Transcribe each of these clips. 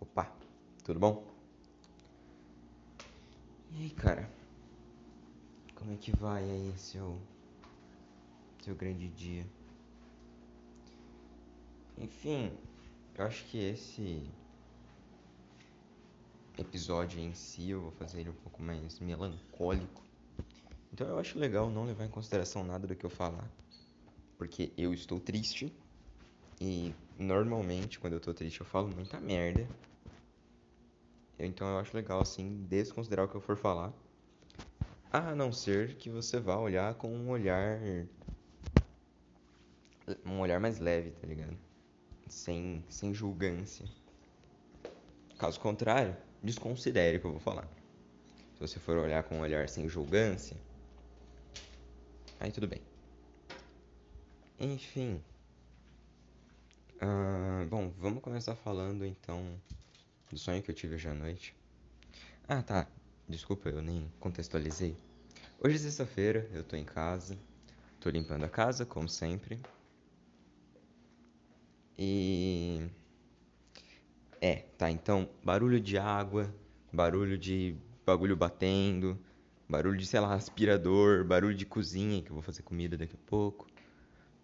Opa, tudo bom? E aí, cara? Como é que vai aí seu seu grande dia? Enfim, eu acho que esse episódio em si eu vou fazer ele um pouco mais melancólico. Então eu acho legal não levar em consideração nada do que eu falar, porque eu estou triste e normalmente quando eu tô triste eu falo muita merda. Então eu acho legal assim desconsiderar o que eu for falar. A não ser que você vá olhar com um olhar um olhar mais leve, tá ligado? Sem sem julgância. Caso contrário, desconsidere o que eu vou falar. Se você for olhar com um olhar sem julgância, aí tudo bem. Enfim. Uh, bom, vamos começar falando então do sonho que eu tive hoje à noite. Ah, tá. Desculpa, eu nem contextualizei. Hoje é sexta-feira, eu tô em casa. Tô limpando a casa, como sempre. E. É, tá. Então, barulho de água, barulho de bagulho batendo, barulho de, sei lá, aspirador, barulho de cozinha, que eu vou fazer comida daqui a pouco.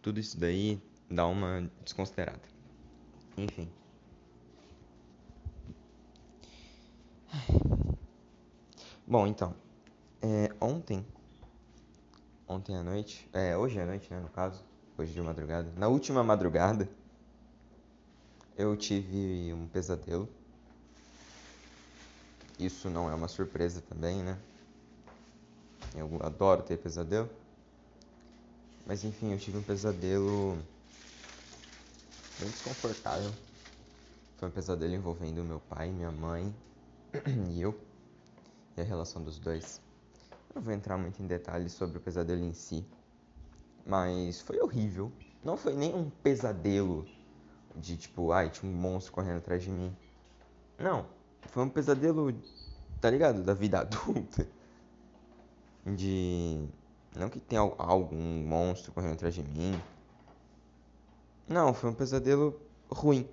Tudo isso daí dá uma desconsiderada. Enfim. Bom, então, é, ontem, ontem à noite, é, hoje à noite, né, no caso, hoje de madrugada, na última madrugada, eu tive um pesadelo. Isso não é uma surpresa também, né? Eu adoro ter pesadelo. Mas enfim, eu tive um pesadelo bem desconfortável. Foi um pesadelo envolvendo meu pai, minha mãe e eu, e a relação dos dois. Não vou entrar muito em detalhes sobre o pesadelo em si, mas foi horrível. Não foi nem um pesadelo de tipo, ai, tinha um monstro correndo atrás de mim. Não, foi um pesadelo, tá ligado? Da vida adulta. De. Não que tenha algum monstro correndo atrás de mim. Não, foi um pesadelo ruim.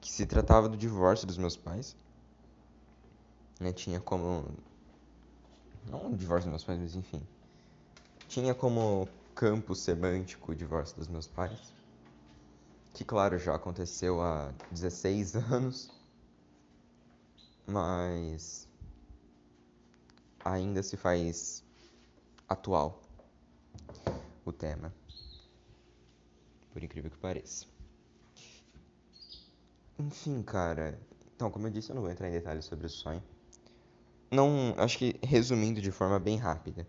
Que se tratava do divórcio dos meus pais. Né, tinha como. Não o divórcio dos meus pais, mas enfim. Tinha como campo semântico o divórcio dos meus pais. Que, claro, já aconteceu há 16 anos. Mas. Ainda se faz atual o tema. Por incrível que pareça. Enfim, cara. Então, como eu disse, eu não vou entrar em detalhes sobre o sonho. Não, acho que resumindo de forma bem rápida.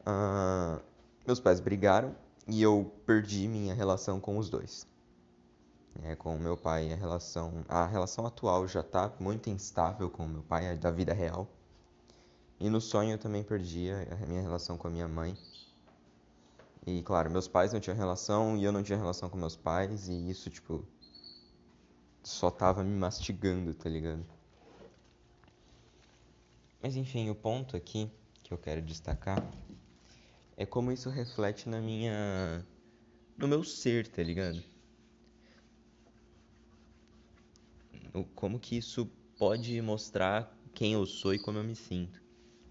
Uh, meus pais brigaram e eu perdi minha relação com os dois. É, com o meu pai, a relação, a relação atual já está muito instável com o meu pai, da vida real. E no sonho eu também perdi a minha relação com a minha mãe. E claro, meus pais não tinham relação e eu não tinha relação com meus pais e isso tipo só tava me mastigando, tá ligado? Mas enfim, o ponto aqui que eu quero destacar é como isso reflete na minha no meu ser, tá ligado? Como que isso pode mostrar quem eu sou e como eu me sinto.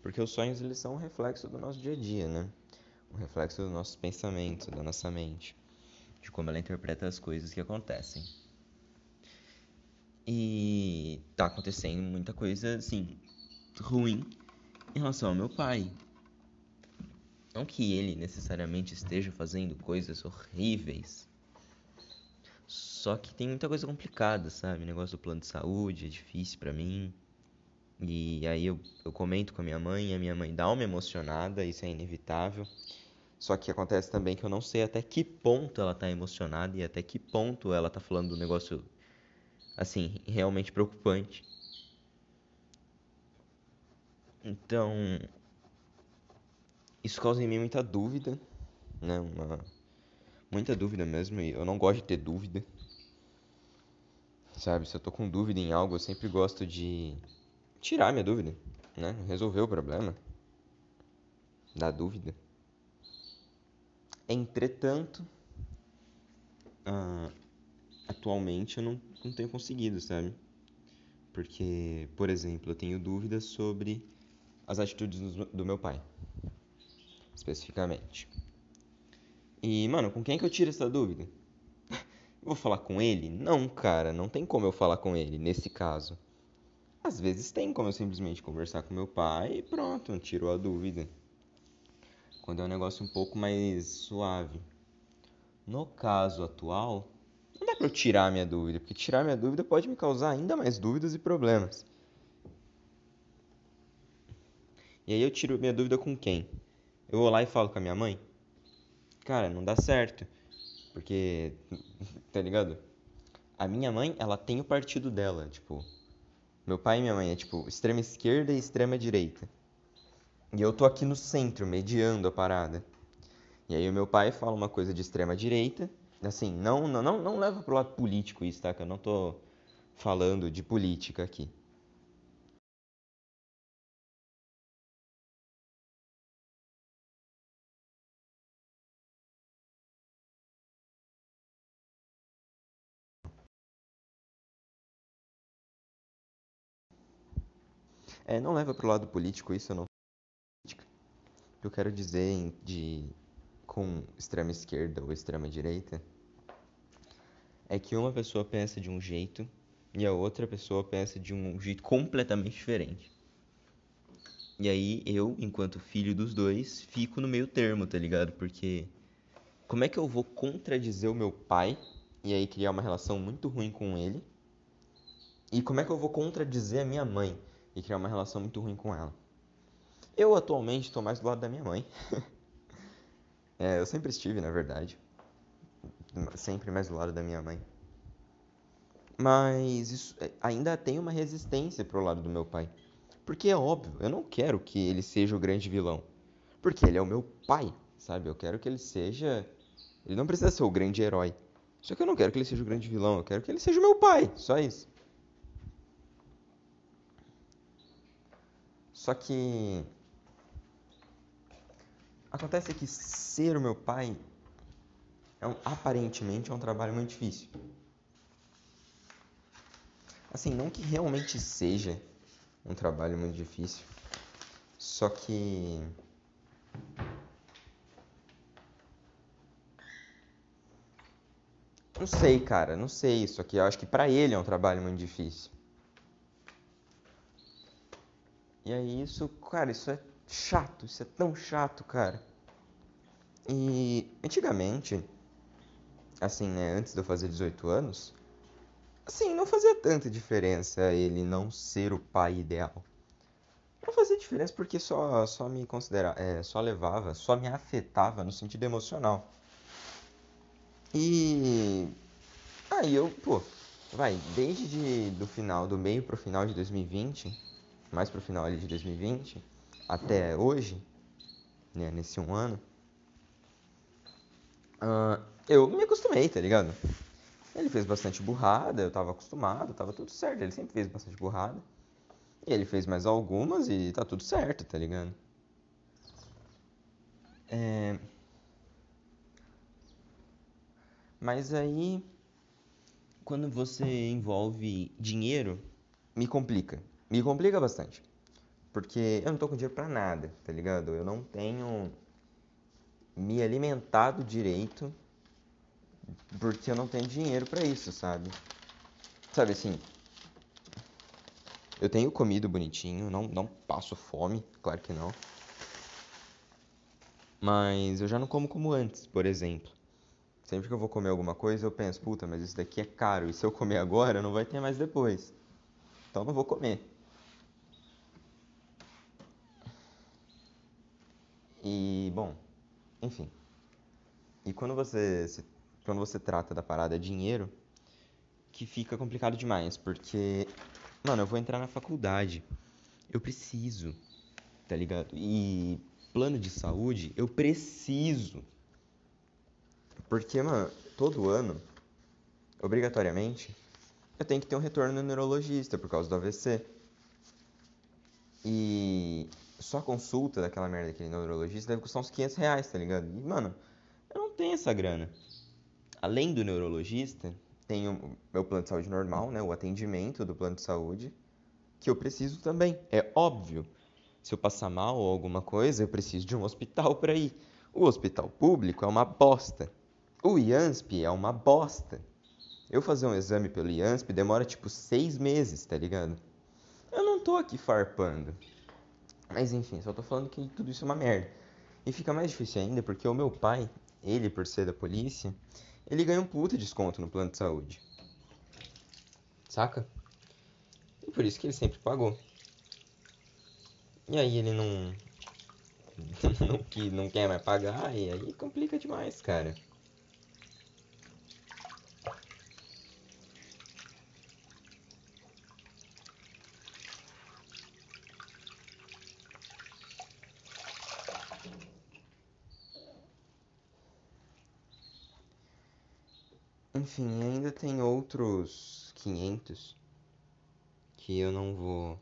Porque os sonhos eles são um reflexo do nosso dia a dia, né? Um reflexo dos nossos pensamentos, da nossa mente, de como ela interpreta as coisas que acontecem. E tá acontecendo muita coisa assim ruim em relação ao meu pai. Não que ele necessariamente esteja fazendo coisas horríveis. Só que tem muita coisa complicada, sabe? O negócio do plano de saúde é difícil para mim. E aí eu, eu comento com a minha mãe, e a minha mãe dá uma emocionada, isso é inevitável. Só que acontece também que eu não sei até que ponto ela tá emocionada e até que ponto ela tá falando do negócio assim, realmente preocupante. Então, isso causa em mim muita dúvida, né? Uma muita dúvida mesmo, e eu não gosto de ter dúvida. Sabe, se eu tô com dúvida em algo, eu sempre gosto de tirar minha dúvida, né? Resolver o problema da dúvida. Entretanto, uh, atualmente eu não, não tenho conseguido, sabe? Porque, por exemplo, eu tenho dúvidas sobre as atitudes do meu pai, especificamente. E, mano, com quem que eu tiro essa dúvida? Eu vou falar com ele? Não, cara, não tem como eu falar com ele nesse caso. Às vezes tem como eu simplesmente conversar com meu pai e pronto, tiro a dúvida. Quando é um negócio um pouco mais suave. No caso atual, não dá pra eu tirar minha dúvida, porque tirar minha dúvida pode me causar ainda mais dúvidas e problemas. E aí eu tiro minha dúvida com quem? Eu vou lá e falo com a minha mãe? Cara, não dá certo. Porque, tá ligado? A minha mãe, ela tem o partido dela, tipo, meu pai e minha mãe é tipo extrema esquerda e extrema direita. E eu tô aqui no centro, mediando a parada. E aí o meu pai fala uma coisa de extrema direita, assim, não não não, não leva pro lado político isso, tá? Que eu não tô falando de política aqui. É, não leva pro lado político isso, não. O eu quero dizer de com extrema esquerda ou extrema direita é que uma pessoa pensa de um jeito e a outra pessoa pensa de um jeito completamente diferente. E aí eu, enquanto filho dos dois, fico no meio termo, tá ligado? Porque como é que eu vou contradizer o meu pai e aí criar uma relação muito ruim com ele? E como é que eu vou contradizer a minha mãe e criar uma relação muito ruim com ela? Eu atualmente estou mais do lado da minha mãe. É, eu sempre estive, na verdade, sempre mais do lado da minha mãe. Mas isso é, ainda tem uma resistência pro lado do meu pai. Porque é óbvio, eu não quero que ele seja o grande vilão. Porque ele é o meu pai, sabe? Eu quero que ele seja. Ele não precisa ser o grande herói. Só que eu não quero que ele seja o grande vilão, eu quero que ele seja o meu pai, só isso. Só que acontece que ser o meu pai é um- aparentemente é um trabalho muito difícil. Assim, não que realmente seja um trabalho muito difícil, só que não sei, cara, não sei isso aqui. Eu acho que pra ele é um trabalho muito difícil. E aí isso, cara, isso é chato, isso é tão chato, cara. E antigamente, assim, né, antes de eu fazer 18 anos, assim, não fazia tanta diferença ele não ser o pai ideal. Não fazia diferença porque só, só me considera, é, só levava, só me afetava no sentido emocional. E aí eu, pô, vai, desde de- do final, do meio pro final de 2020, mais pro final ali de 2020, até hoje, né, nesse um ano, ah, eu me acostumei, tá ligado? Ele fez bastante burrada, eu tava acostumado, tava tudo certo. Ele sempre fez bastante burrada. E ele fez mais algumas e tá tudo certo, tá ligado? É, mas aí, quando você envolve dinheiro, me complica. Me complica bastante. Porque eu não tô com dinheiro pra nada, tá ligado? Eu não tenho me alimentado direito porque eu não tenho dinheiro pra isso, sabe? Sabe assim, eu tenho comido bonitinho, não, não passo fome, claro que não. Mas eu já não como como antes, por exemplo. Sempre que eu vou comer alguma coisa, eu penso, puta, mas isso daqui é caro, e se eu comer agora, não vai ter mais depois. Então não vou comer. E, bom, enfim. E quando você, se- quando você trata da parada dinheiro, que fica complicado demais, porque, mano, eu vou entrar na faculdade. Eu preciso, tá ligado? E plano de saúde, eu preciso. Porque, mano, todo ano, obrigatoriamente, eu tenho que ter um retorno no neurologista por causa do AVC. E só consulta daquela merda daquele neurologista deve custar uns 500 reais, tá ligado? E, mano, eu não tenho essa grana. Além do neurologista, tem o meu plano de saúde normal, né? O atendimento do plano de saúde. que eu preciso também. É óbvio. Se eu passar mal ou alguma coisa, eu preciso de um hospital para ir. O hospital público é uma bosta. O IANSP é uma bosta. Eu fazer um exame pelo IANSP demora tipo seis meses, tá ligado? Eu não tô aqui farpando. Mas enfim, só tô falando que tudo isso é uma merda. E fica mais difícil ainda porque o meu pai, ele por ser da polícia, ele ganha um puta desconto no plano de saúde. Saca? E por isso que ele sempre pagou. E aí ele não. não, que não quer mais pagar, e aí complica demais, cara. Enfim, ainda tem outros 500 que eu não vou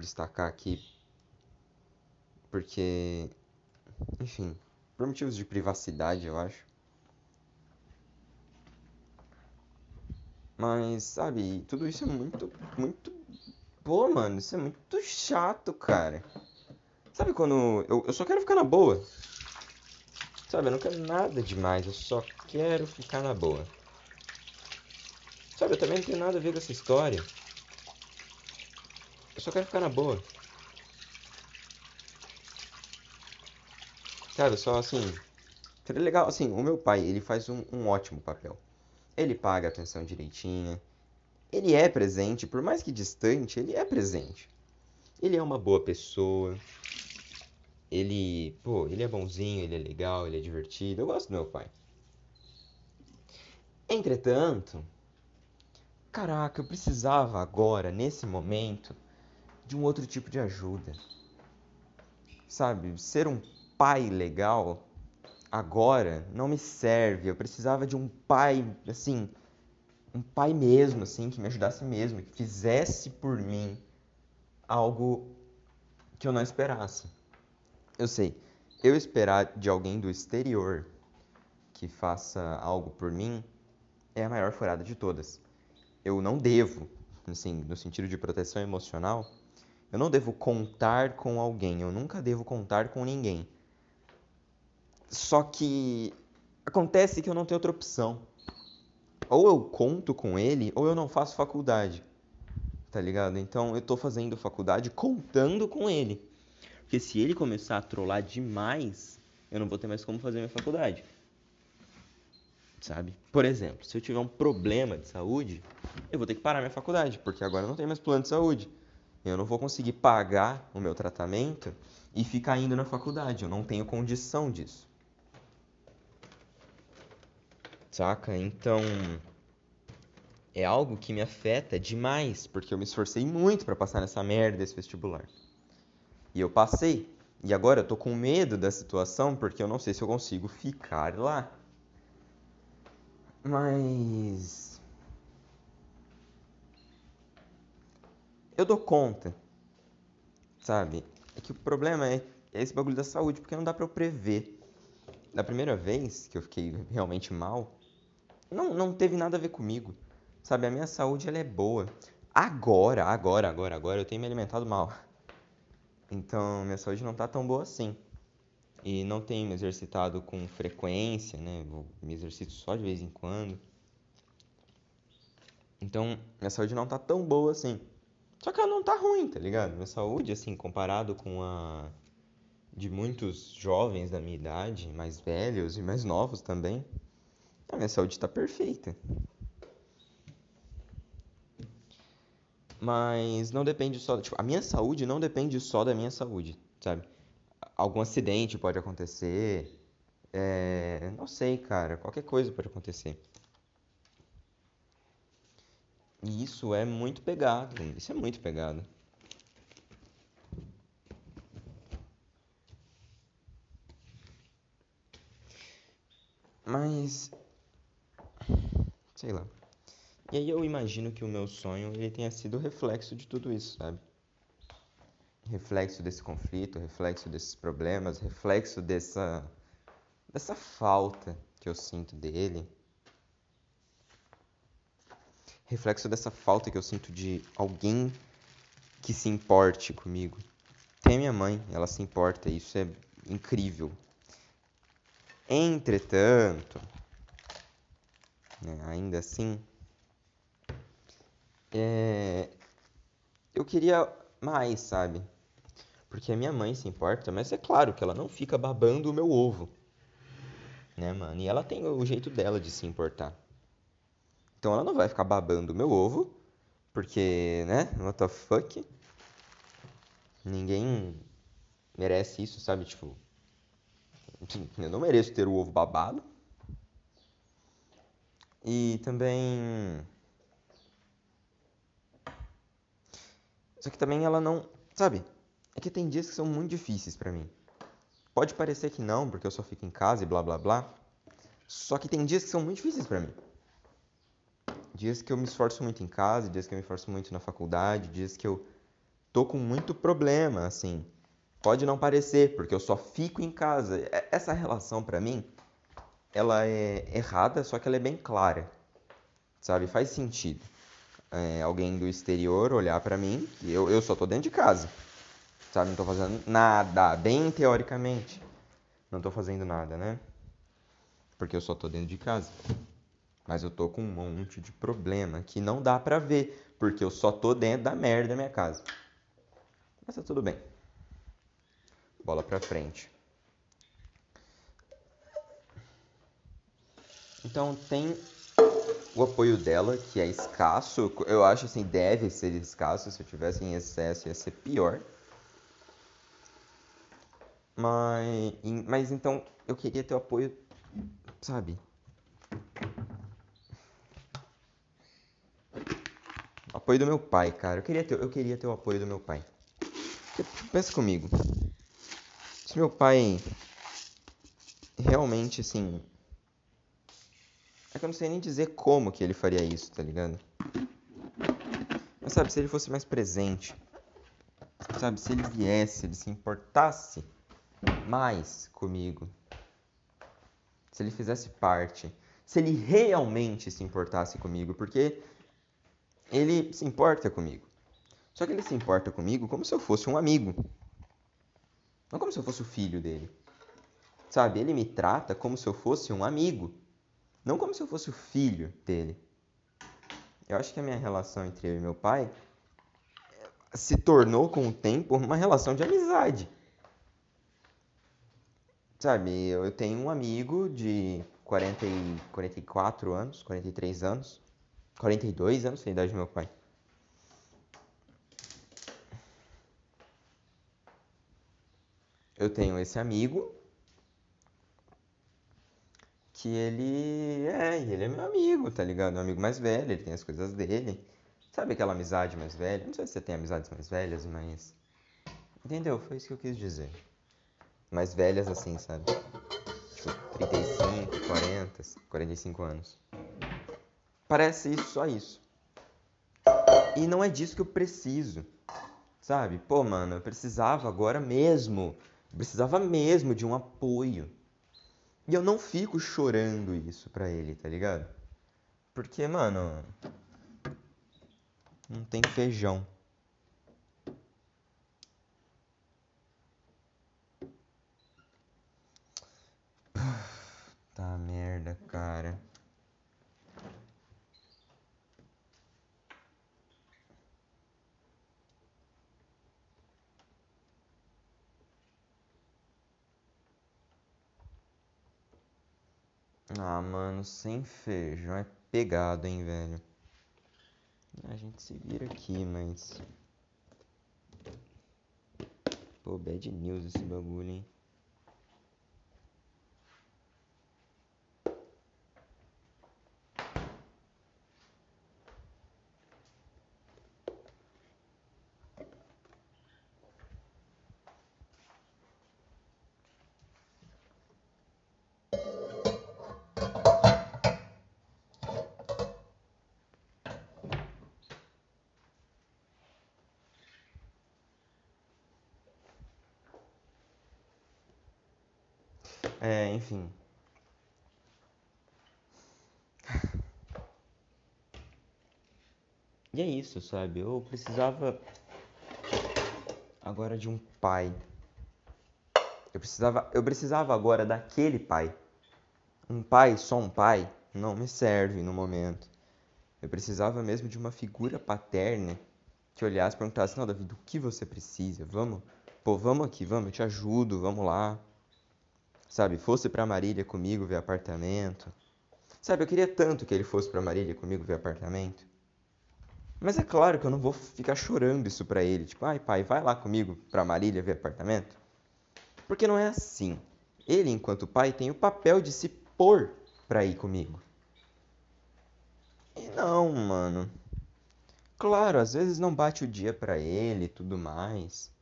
destacar aqui porque, enfim, por motivos de privacidade, eu acho. Mas, sabe, tudo isso é muito, muito. Pô, mano, isso é muito chato, cara. Sabe quando. Eu, eu só quero ficar na boa. Sabe, eu não quero nada demais, eu só quero ficar na boa. Sabe, eu também não tenho nada a ver com essa história. Eu só quero ficar na boa. Cara, só assim. Seria legal, assim, o meu pai, ele faz um, um ótimo papel. Ele paga a atenção direitinha. Ele é presente, por mais que distante, ele é presente. Ele é uma boa pessoa. Ele, pô, ele é bonzinho, ele é legal, ele é divertido. Eu gosto do meu pai. Entretanto, caraca, eu precisava agora, nesse momento, de um outro tipo de ajuda. Sabe, ser um pai legal agora não me serve. Eu precisava de um pai, assim, um pai mesmo, assim, que me ajudasse mesmo, que fizesse por mim algo que eu não esperasse. Eu sei, eu esperar de alguém do exterior que faça algo por mim é a maior furada de todas. Eu não devo, assim, no sentido de proteção emocional, eu não devo contar com alguém, eu nunca devo contar com ninguém. Só que acontece que eu não tenho outra opção. Ou eu conto com ele, ou eu não faço faculdade. Tá ligado? Então eu tô fazendo faculdade contando com ele. Porque se ele começar a trollar demais, eu não vou ter mais como fazer minha faculdade. Sabe? Por exemplo, se eu tiver um problema de saúde, eu vou ter que parar minha faculdade, porque agora eu não tenho mais plano de saúde. Eu não vou conseguir pagar o meu tratamento e ficar indo na faculdade. Eu não tenho condição disso. saca? Então é algo que me afeta demais, porque eu me esforcei muito para passar nessa merda desse vestibular. E eu passei. E agora eu tô com medo da situação porque eu não sei se eu consigo ficar lá. Mas eu dou conta. Sabe? É que o problema é, esse bagulho da saúde, porque não dá para eu prever. Da primeira vez que eu fiquei realmente mal, não, não teve nada a ver comigo. Sabe, a minha saúde ela é boa. Agora, agora, agora, agora eu tenho me alimentado mal. Então, minha saúde não tá tão boa assim. E não tenho me exercitado com frequência, né? Vou me exercito só de vez em quando. Então, minha saúde não tá tão boa assim. Só que ela não tá ruim, tá ligado? Minha saúde, assim, comparado com a de muitos jovens da minha idade, mais velhos e mais novos também, a minha saúde está perfeita. Mas não depende só. Tipo, a minha saúde não depende só da minha saúde, sabe? Algum acidente pode acontecer. É, não sei, cara. Qualquer coisa pode acontecer. E isso é muito pegado. Isso é muito pegado. Mas sei lá. E aí eu imagino que o meu sonho ele tenha sido reflexo de tudo isso, sabe? Reflexo desse conflito, reflexo desses problemas, reflexo dessa dessa falta que eu sinto dele. Reflexo dessa falta que eu sinto de alguém que se importe comigo. Tem minha mãe, ela se importa, isso é incrível. Entretanto, né, ainda assim, é, eu queria mais, sabe? Porque a minha mãe se importa, mas é claro que ela não fica babando o meu ovo. Né, mano? E ela tem o jeito dela de se importar. Então ela não vai ficar babando o meu ovo, porque, né? What the fuck? Ninguém merece isso, sabe? Tipo, eu não mereço ter o ovo babado. E também. Só que também ela não. Sabe? É que tem dias que são muito difíceis para mim. Pode parecer que não, porque eu só fico em casa e blá blá blá. Só que tem dias que são muito difíceis para mim. Dias que eu me esforço muito em casa, dias que eu me esforço muito na faculdade, dias que eu tô com muito problema, assim. Pode não parecer, porque eu só fico em casa. Essa relação para mim, ela é errada, só que ela é bem clara. Sabe? Faz sentido. É, alguém do exterior olhar para mim, eu, eu só tô dentro de casa. Sabe? Não tô fazendo nada, bem teoricamente. Não tô fazendo nada, né? Porque eu só tô dentro de casa. Mas eu tô com um monte de problema que não dá pra ver, porque eu só tô dentro da merda da minha casa. Mas tá tudo bem. Bola pra frente. Então tem o apoio dela, que é escasso. Eu acho assim, deve ser escasso. Se eu tivesse em excesso ia ser pior. Mas, mas então eu queria ter o apoio, sabe? apoio do meu pai, cara. Eu queria ter, eu queria ter o apoio do meu pai. Pensa comigo. Se meu pai realmente, assim. É que eu não sei nem dizer como que ele faria isso, tá ligado? Mas sabe, se ele fosse mais presente. Sabe, se ele viesse, ele se importasse mais comigo. Se ele fizesse parte. Se ele realmente se importasse comigo. Porque ele se importa comigo. Só que ele se importa comigo como se eu fosse um amigo. Não como se eu fosse o filho dele. Sabe? Ele me trata como se eu fosse um amigo. Não como se eu fosse o filho dele. Eu acho que a minha relação entre eu e meu pai se tornou com o tempo uma relação de amizade. Sabe, eu tenho um amigo de 40 e 44 anos, 43 anos, 42 anos, a idade do meu pai. Eu tenho esse amigo que ele é, ele é meu amigo, tá ligado? Meu amigo mais velho, ele tem as coisas dele. Sabe aquela amizade mais velha? Não sei se você tem amizades mais velhas, mas entendeu? Foi isso que eu quis dizer. Mais velhas assim, sabe? Tipo, 35, 40, 45 anos. Parece isso, só isso. E não é disso que eu preciso. Sabe? Pô, mano, eu precisava agora mesmo. Precisava mesmo de um apoio. E eu não fico chorando isso pra ele, tá ligado? Porque, mano. Não tem feijão. Tá merda, cara. Ah, mano, sem feijão é pegado, hein, velho. A gente se vira aqui, mas. Pô, bad news esse bagulho, hein. É, enfim. E é isso, sabe? Eu precisava agora de um pai. Eu precisava, eu precisava agora daquele pai. Um pai, só um pai, não me serve no momento. Eu precisava mesmo de uma figura paterna que olhasse e perguntasse: Não, Davi, do que você precisa? Vamos, pô, vamos aqui, vamos, eu te ajudo, vamos lá. Sabe, fosse para Marília comigo ver apartamento. Sabe, eu queria tanto que ele fosse para Marília comigo ver apartamento. Mas é claro que eu não vou ficar chorando isso para ele, tipo, ai pai, vai lá comigo para Marília ver apartamento. Porque não é assim. Ele, enquanto pai, tem o papel de se pôr para ir comigo. E não, mano. Claro, às vezes não bate o dia para ele e tudo mais.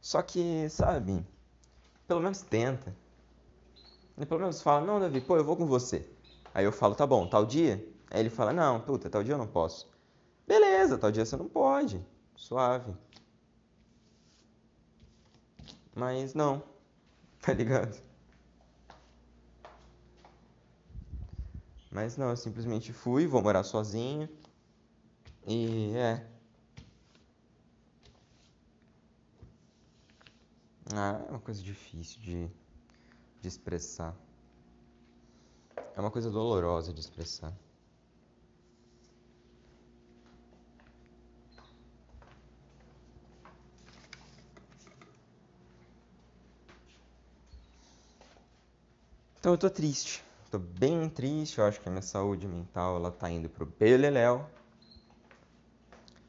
Só que, sabe, pelo menos tenta. E pelo menos fala, não, Davi, pô, eu vou com você. Aí eu falo, tá bom, tal dia? Aí ele fala, não, puta, tal dia eu não posso. Beleza, tal dia você não pode. Suave. Mas não, tá ligado? Mas não, eu simplesmente fui, vou morar sozinho. E é. Ah, é uma coisa difícil de, de expressar. É uma coisa dolorosa de expressar. Então eu tô triste. Tô bem triste, eu acho que a minha saúde mental ela tá indo pro beleléu.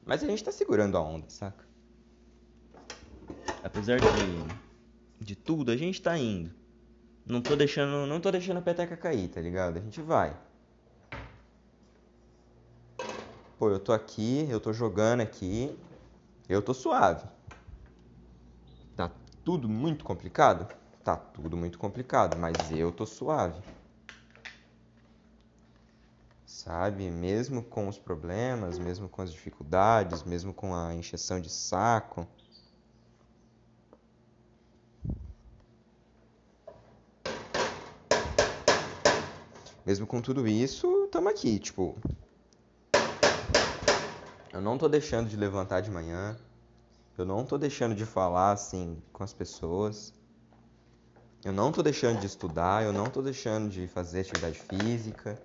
Mas a gente tá segurando a onda, saca? Apesar de, de tudo, a gente tá indo. Não tô deixando, não tô deixando a peteca cair, tá ligado? A gente vai. Pô, eu tô aqui, eu tô jogando aqui. Eu tô suave. Tá tudo muito complicado? Tá tudo muito complicado, mas eu tô suave. Sabe? Mesmo com os problemas, mesmo com as dificuldades, mesmo com a encheção de saco. Mesmo com tudo isso, estamos aqui, tipo. Eu não tô deixando de levantar de manhã. Eu não tô deixando de falar assim com as pessoas. Eu não tô deixando de estudar, eu não tô deixando de fazer atividade física.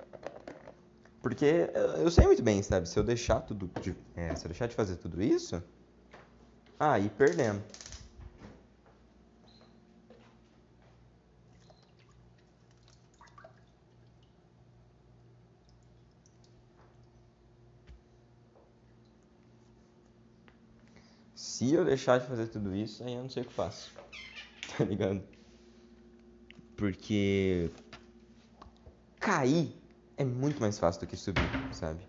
Porque eu sei muito bem, sabe? Se eu deixar tudo de, é, se eu deixar de fazer tudo isso, aí perdemos. Se eu deixar de fazer tudo isso, aí eu não sei o que faço. Tá ligado? Porque cair é muito mais fácil do que subir, sabe?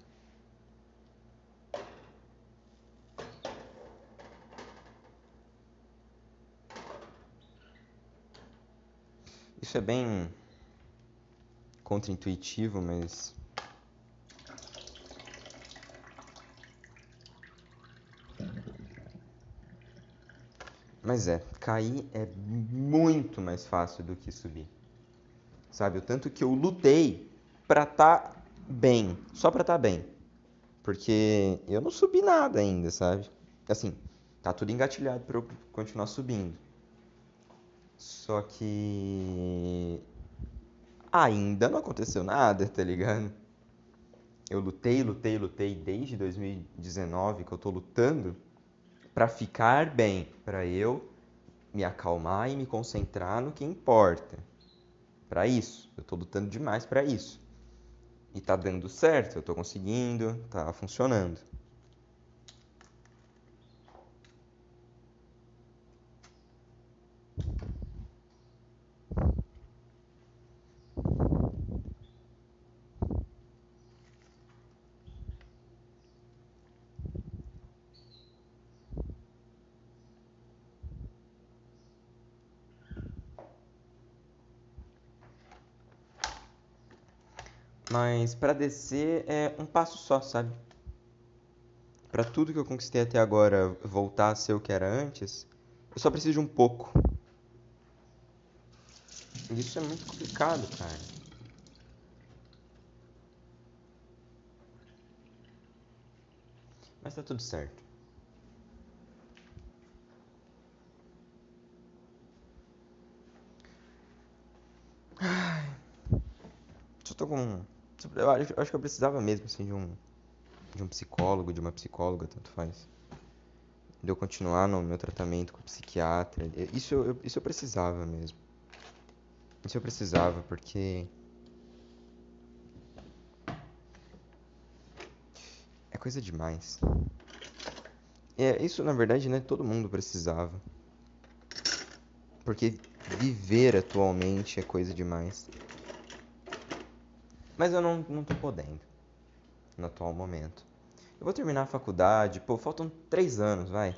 Isso é bem contraintuitivo, mas Mas é, cair é muito mais fácil do que subir. Sabe? O tanto que eu lutei pra tá bem, só pra tá bem. Porque eu não subi nada ainda, sabe? Assim, tá tudo engatilhado pra eu continuar subindo. Só que ainda não aconteceu nada, tá ligado? Eu lutei, lutei, lutei desde 2019 que eu tô lutando para ficar bem, para eu me acalmar e me concentrar no que importa. Para isso, eu estou lutando demais para isso. E tá dando certo, eu estou conseguindo, tá funcionando. Mas para descer é um passo só, sabe? Para tudo que eu conquistei até agora voltar a ser o que era antes, eu só preciso de um pouco. Isso é muito complicado, cara. Mas tá tudo certo. Ai. Só tô com eu acho, acho que eu precisava mesmo, assim, de um. De um psicólogo, de uma psicóloga, tanto faz. De eu continuar no meu tratamento com o psiquiatra. Isso eu, isso eu precisava mesmo. Isso eu precisava, porque. É coisa demais. É, isso na verdade, né, todo mundo precisava. Porque viver atualmente é coisa demais. Mas eu não, não tô podendo. No atual momento. Eu vou terminar a faculdade, pô, faltam três anos, vai.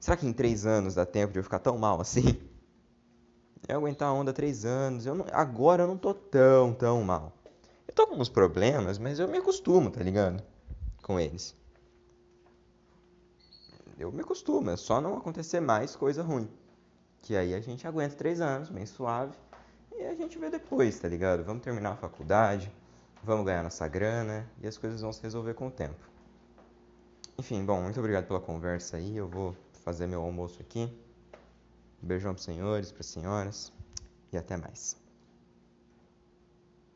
Será que em três anos dá tempo de eu ficar tão mal assim? Eu aguentar a onda três anos, eu não, agora eu não tô tão, tão mal. Eu tô com uns problemas, mas eu me acostumo, tá ligado? Com eles. Eu me acostumo, é só não acontecer mais coisa ruim. Que aí a gente aguenta três anos, bem suave. E a gente vê depois, tá ligado? Vamos terminar a faculdade, vamos ganhar nossa grana e as coisas vão se resolver com o tempo. Enfim, bom, muito obrigado pela conversa aí. Eu vou fazer meu almoço aqui. Um beijão pros senhores, pras senhoras e até mais.